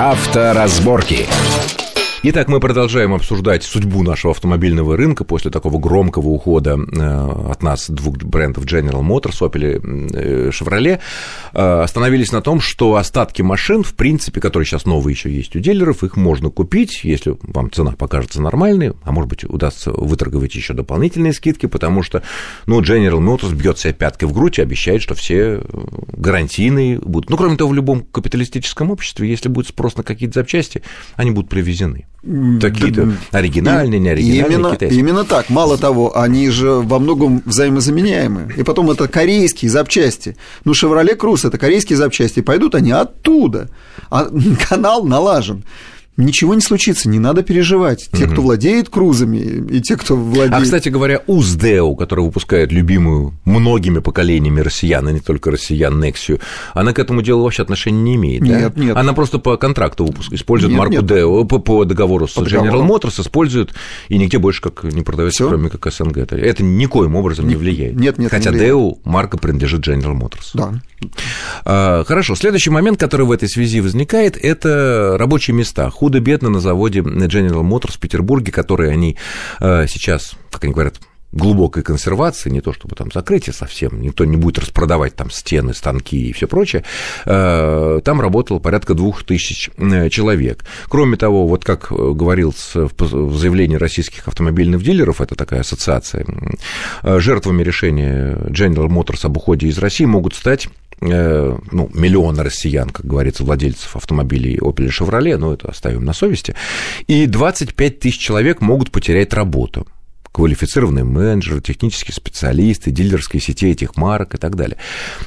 Авторазборки. Итак, мы продолжаем обсуждать судьбу нашего автомобильного рынка после такого громкого ухода э, от нас двух брендов General Motors, Opel и э, Chevrolet. Э, остановились на том, что остатки машин, в принципе, которые сейчас новые еще есть у дилеров, их можно купить, если вам цена покажется нормальной, а может быть, удастся выторговать еще дополнительные скидки, потому что, ну, General Motors бьет себя пяткой в грудь и обещает, что все гарантийные будут. Ну, кроме того, в любом капиталистическом обществе, если будет спрос на какие-то запчасти, они будут привезены. Такие-то оригинальные, неоригинальные, именно, китайские. Именно так. Мало того, они же во многом взаимозаменяемы. И потом это корейские запчасти. Ну, Chevrolet Cruze – это корейские запчасти. Пойдут они оттуда. А канал налажен ничего не случится, не надо переживать. Те, угу. кто владеет крузами, и те, кто владеет... А, кстати говоря, УЗДЭУ, который выпускает любимую многими поколениями россиян, а не только россиян, Нексию, она к этому делу вообще отношения не имеет, Нет, да? нет. Она просто по контракту выпускает, использует нет, марку нет. ДЭУ, по, по договору с по General договору. Motors использует, и нигде больше как не продается, Всё? кроме как СНГ. Это, это никоим образом не влияет. Нет, нет, Хотя не. ДЭУ марка принадлежит General Motors. Да. А, Хорошо, следующий момент, который в этой связи возникает, это рабочие места. Худо-бедно на заводе General Motors в Петербурге, которые они э, сейчас, как они говорят, глубокой консервации, не то чтобы там закрытие совсем, никто не будет распродавать там стены, станки и все прочее, э, там работало порядка двух тысяч э, человек. Кроме того, вот как говорилось в заявлении российских автомобильных дилеров, это такая ассоциация, жертвами решения General Motors об уходе из России могут стать ну, миллионы россиян, как говорится, владельцев автомобилей Opel и Chevrolet, но это оставим на совести, и 25 тысяч человек могут потерять работу квалифицированные менеджеры, технические специалисты, дилерские сети этих марок и так далее.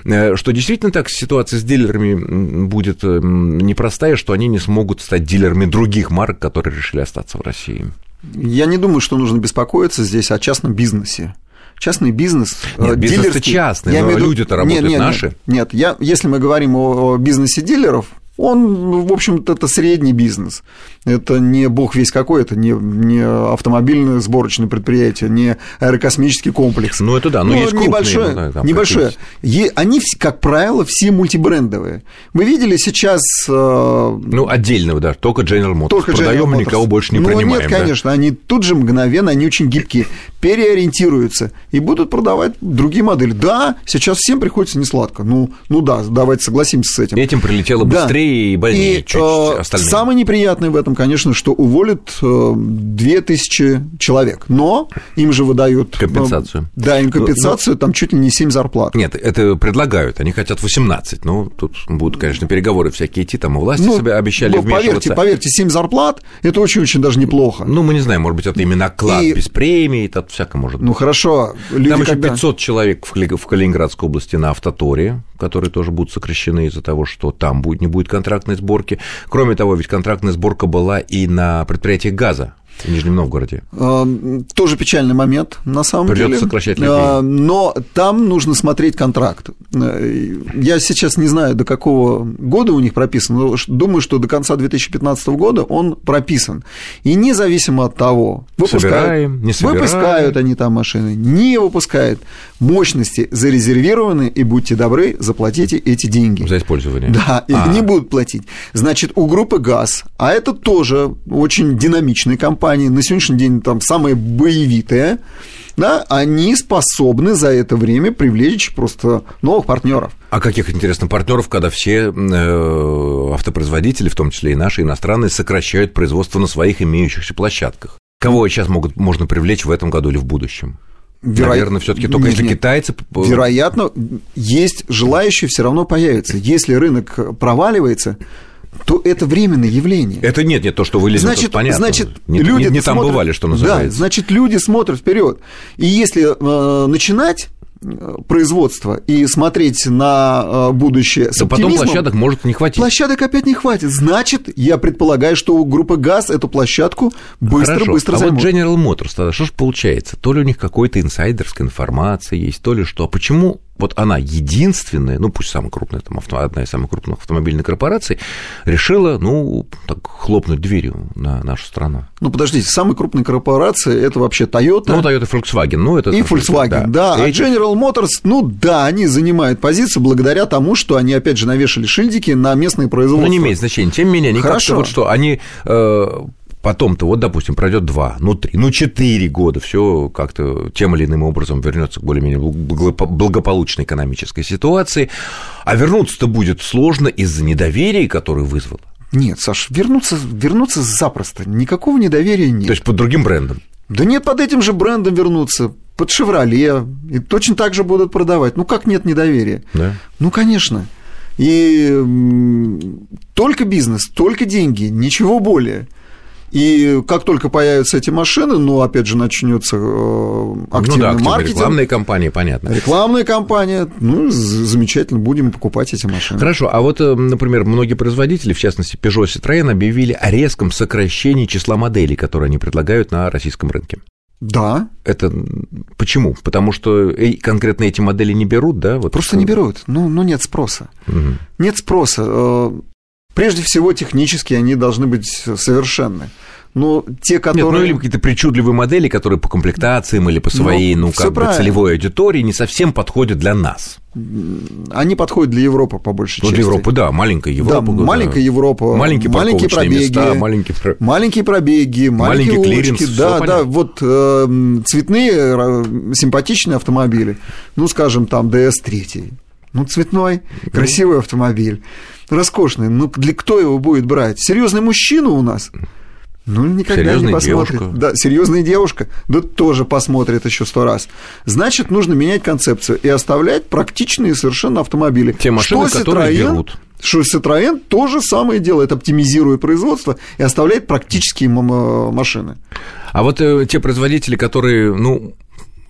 Э, Что действительно так ситуация с дилерами будет м, непростая, что они не смогут стать дилерами других марок, которые решили остаться в России. Я не думаю, что нужно беспокоиться здесь о частном бизнесе. Частный бизнес, Нет, э, бизнес-то дилерский- частный, я но люди-то работают Нет, нет, наши. Нет, нет, я, если мы говорим о, о бизнесе дилеров, он, в общем-то, это средний бизнес. Это не бог весь какой, это не, не автомобильное сборочное предприятие, не аэрокосмический комплекс. Ну, это да, но есть крупные, небольшое. ну, да, там небольшое. Е- они, как правило, все мультибрендовые. Вы видели сейчас... э, Ну, отдельного, да, только General Motors. только Продаем, никого больше не ну, принимаем. нет, да? конечно, они тут же мгновенно, они очень гибкие, переориентируются и будут продавать другие модели. Да, сейчас всем приходится несладко. Ну, ну да, давайте согласимся с этим. Этим прилетело Да. И больнее, И, чуть э, остальные. Самое неприятное в этом, конечно, что уволят э, 2000 человек, но им же выдают... э, Компенсацию. Да, им Ну, компенсацию, там чуть ли не 7 зарплат. Нет, это предлагают, они хотят 18. Ну, тут будут, конечно, переговоры всякие идти, там и власти Ну, себе обещали ну, поверьте, поверьте, 7 зарплат – это очень-очень даже неплохо. Ну, мы не знаем, может быть, это именно оклад И- без премии, это всяко может быть. Ну, хорошо, люди Там еще когда- 500 человек в Калининградской области на автоторе, которые тоже будут сокращены из-за того, что там будет, не будет контрактной сборки. Кроме того, ведь контрактная сборка была и на предприятиях газа в Нижнем Новгороде. Э, Тоже печальный момент, на самом Придётся деле. сокращать людей. Э, Но там нужно смотреть контракт. Э, Я сейчас не знаю, до какого года у них прописан, но думаю, что до конца 2015 года он прописан. И независимо от того, выпускают, Собираем, не собираем. выпускают они там машины, не выпускают, мощности зарезервированы, и будьте добры, заплатите эти деньги. За использование. Да, их А. не будут платить. Значит, у группы ГАЗ, а это тоже очень динамичные компании, на сегодняшний день там самые боевитые, да, они способны за это время привлечь просто новых партнеров. А каких, интересно, партнеров, когда все э, автопроизводители, в том числе и наши иностранные, сокращают производство на своих имеющихся площадках? Кого сейчас могут, можно привлечь в этом году или в будущем? Веро- Наверное, все-таки только Нет, если нет. китайцы. Вероятно, есть желающие все равно появятся. Если рынок проваливается, то это временное явление. Это нет, нет, то, что вылезет, Значит, это понятно. значит, не, люди не, не там смотрят- бывали, что Да, называется. значит, люди смотрят вперед. И если э, начинать э, производство и смотреть на э, будущее с то потом площадок может не хватить. Площадок опять не хватит. Значит, я предполагаю, что у группы ГАЗ эту площадку быстро-быстро Хорошо. а займут. вот General Motors тогда что же получается? То ли у них какой-то инсайдерская информация есть, то ли что. А почему вот она единственная, ну пусть самая крупная, там, авто, одна из самых крупных автомобильных корпораций, решила, ну, так, хлопнуть дверью на нашу страну. Ну, подождите, самые крупные корпорации это вообще Toyota. Ну, Toyota Volkswagen. Ну, это, и Volkswagen, да. да. А General Motors, ну да, они занимают позицию благодаря тому, что они, опять же, навешали шильдики на местные производства. Ну, не имеет значения. Тем не менее, они как-то вот что, они э, потом-то, вот, допустим, пройдет два, ну, три, ну, четыре года, все как-то тем или иным образом вернется к более-менее благополучной экономической ситуации, а вернуться-то будет сложно из-за недоверия, которое вызвало. Нет, Саш, вернуться, вернуться запросто, никакого недоверия нет. То есть под другим брендом? Да нет, под этим же брендом вернуться, под «Шевроле», и точно так же будут продавать. Ну, как нет недоверия? Да. Ну, конечно. И только бизнес, только деньги, ничего более – и как только появятся эти машины, ну, опять же, начнется э, активный ну, да, маркетинг. Рекламные кампании, понятно. Рекламная кампания, ну, замечательно, будем покупать эти машины. Хорошо, а вот, э, например, многие производители, в частности, Peugeot Citroën, объявили о резком сокращении числа моделей, которые они предлагают на российском рынке. Да. Это почему? Потому что конкретно эти модели не берут, да? Вот Просто не берут. Ну, ну нет спроса. Угу. Нет спроса. Прежде всего, технически они должны быть совершенны. Но те, которые... Нет, ну или какие-то причудливые модели, которые по комплектациям или по ну, своей, ну, ну как бы целевой аудитории не совсем подходят для нас. Они подходят для Европы по большей ну, части. Для Европы, да, маленькая Европа. Да, маленькая Европа. Маленькие, маленькие пробеги. Места, маленькие... маленькие пробеги, маленькие маленький улочки. Клиренс, да, да, вот э, цветные, э, симпатичные автомобили. Ну, скажем, там DS3. Ну, цветной, красивый автомобиль, роскошный. Ну, для кто его будет брать? Серьезный мужчина у нас – ну, никогда серьезная не посмотрит. Девушка. Да, серьезная девушка, да тоже посмотрит еще сто раз. Значит, нужно менять концепцию и оставлять практичные совершенно автомобили. Те машины, что которые берут. Что Citroёn то же самое делает, оптимизирует производство и оставляет практические машины. А вот э, те производители, которые, ну,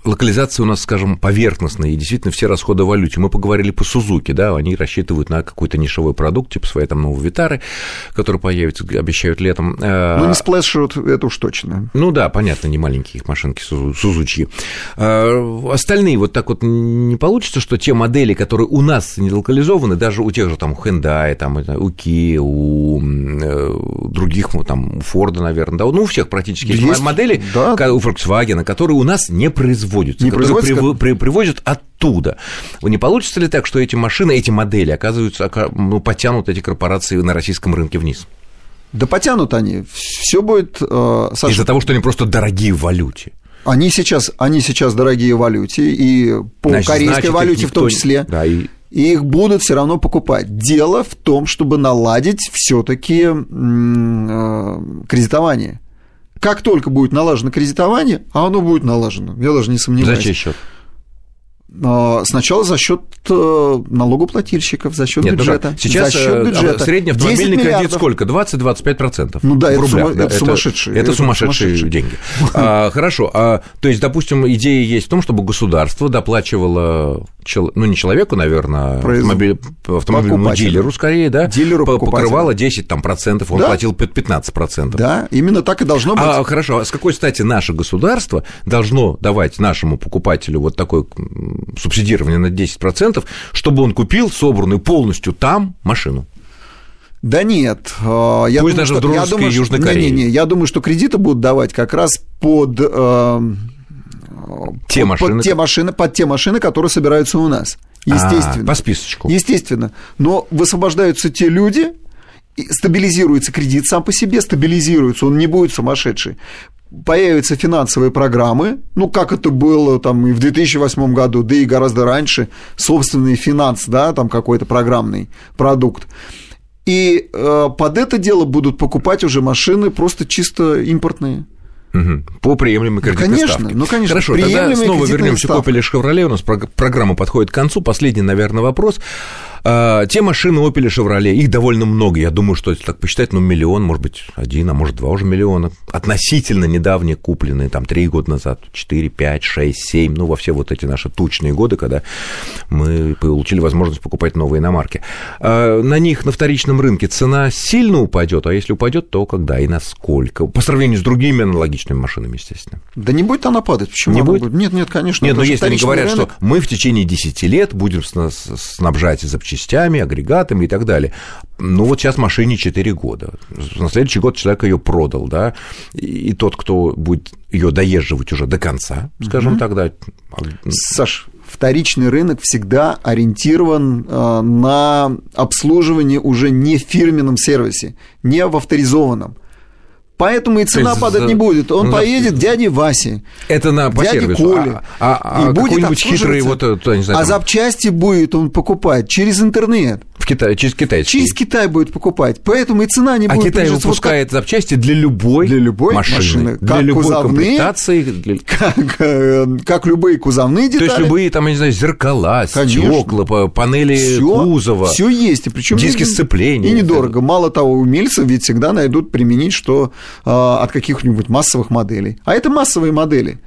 локализация у нас, скажем, поверхностная, и действительно все расходы в валюте. Мы поговорили по Сузуки, да, они рассчитывают на какой-то нишевой продукт, типа своей там новой Витары, который появится, обещают летом. Э, ну, не сплэшерут, это уж точно. Ну да, понятно, не маленькие их машинки Сузучи. Э, остальные вот так вот не получится, что те модели, которые у нас не локализованы, даже у тех же там Hyundai, там, у Kia, у э, других, там, у Форда, наверное, да, ну, у всех практически есть модели, да. у Volkswagen, которые у нас не производятся производятся, не которые производятся, при, при, привозят оттуда. Не получится ли так, что эти машины, эти модели оказываются, ну, потянут эти корпорации на российском рынке вниз? Да потянут они. Все будет... Э, Саша... Из-за того, что они просто дорогие в валюте. Они сейчас, они сейчас дорогие в валюте, и по значит, корейской значит, валюте в том числе. Да, и... и их будут все равно покупать. Дело в том, чтобы наладить все-таки э, кредитование как только будет налажено кредитование, а оно будет налажено, я даже не сомневаюсь. За чей счет? А, сначала за счет э, налогоплательщиков, за счет бюджета. Ну, сейчас за счет э, бюджета. средний автомобильный кредит сколько? 20-25%? Ну да, в это, рублях, сум... да, это, сумасшедшие. Это, это сумасшедшие, сумасшедшие деньги. а, хорошо, а, то есть, допустим, идея есть в том, чтобы государство доплачивало, ну не человеку, наверное, автомобиль, автомобильному дилеру скорее, да? Дилеру покрывало 10 там, процентов, он да? платил 15 процентов. Да, именно так и должно быть. А, хорошо, а с какой стати наше государство должно давать нашему покупателю вот такой субсидирование на 10%, чтобы он купил собранную полностью там машину. Да нет. А, я Пусть думаю, даже что, в я думаю, Южной Корее. Не, не, не, я думаю, что кредиты будут давать как раз под, э, те, под, машины. под те машины, под те машины, которые собираются у нас. А, Естественно. А, по списочку. Естественно. Но высвобождаются те люди, стабилизируется кредит сам по себе, стабилизируется, он не будет сумасшедший появятся финансовые программы, ну, как это было там и в 2008 году, да и гораздо раньше, собственный финанс, да, там какой-то программный продукт. И э, под это дело будут покупать уже машины просто чисто импортные. Угу. По приемлемой кредитной ну, конечно, ставке. Ну, конечно. Хорошо, тогда снова вернемся к Opel Шевроле. У нас программа подходит к концу. Последний, наверное, вопрос. А, те машины Opel и Chevrolet, их довольно много. Я думаю, что если так посчитать, ну, миллион, может быть, один, а может, два уже миллиона. Относительно недавние купленные, там, три года назад, четыре, пять, шесть, семь, ну, во все вот эти наши тучные годы, когда мы получили возможность покупать новые иномарки. А, на них на вторичном рынке цена сильно упадет, а если упадет, то когда и насколько? По сравнению с другими аналогичными машинами, естественно. Да не будет она падать. Почему не будет? будет? Нет, нет, конечно. Нет, но если они говорят, рынок- что мы в течение 10 лет будем сна- снабжать запчастями, агрегатами и так далее. Ну, вот сейчас машине 4 года. На следующий год человек ее продал, да, и тот, кто будет ее доезживать уже до конца, скажем так, да, Саш, вторичный рынок всегда ориентирован э, на обслуживание уже не в фирменном сервисе, не в авторизованном. Поэтому и цена есть падать не будет. Он за- поедет дяде Васе. это на по Дяде сервису. Коле. А, а- а И будет какой-нибудь хитрый, вот, то, не знаю, А там, запчасти будет он покупать через интернет. В Китае, через китайский. Через Китай будет покупать. Поэтому и цена не а будет Китай понижаться. Вот как- выпускает запчасти для любой, Для любой машины, машины. для Как любой кузовные, комплектации. для- как, э, как любые кузовные То детали. есть любые, там, я не знаю, зеркала, Конечно. стекла, панели Всё- кузова. Все есть, и причем диски сцепления. И недорого. Мало того, умельцы ведь всегда найдут применить, что э, от каких-нибудь массовых моделей. А это массовые модели.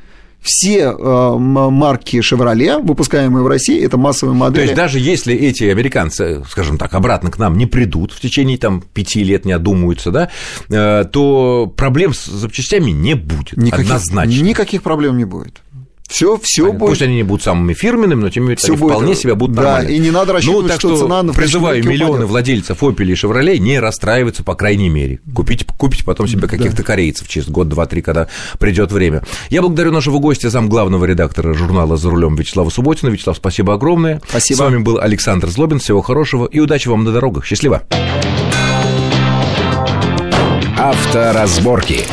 Все э, марки Chevrolet, выпускаемые в России, это массовые То модели. есть даже если эти американцы, скажем так, обратно к нам не придут в течение там пяти лет, не одумаются, да, э, то проблем с запчастями не будет. никаких, однозначно. никаких проблем не будет. Все, все Понятно. будет. Пусть они не будут самыми фирменными, но тем не менее Всё они будет, вполне себя будут да, нормально. и не надо рассчитывать, ну, так что цена на призываю миллионы упадет. владельцев Opel и Chevrolet не расстраиваться, по крайней мере. Купите, купите потом себе каких-то корейцев через год, два, три, когда придет время. Я благодарю нашего гостя, зам главного редактора журнала «За рулем» Вячеслава Субботина. Вячеслав, спасибо огромное. Спасибо. С вами был Александр Злобин. Всего хорошего и удачи вам на дорогах. Счастливо. Авторазборки.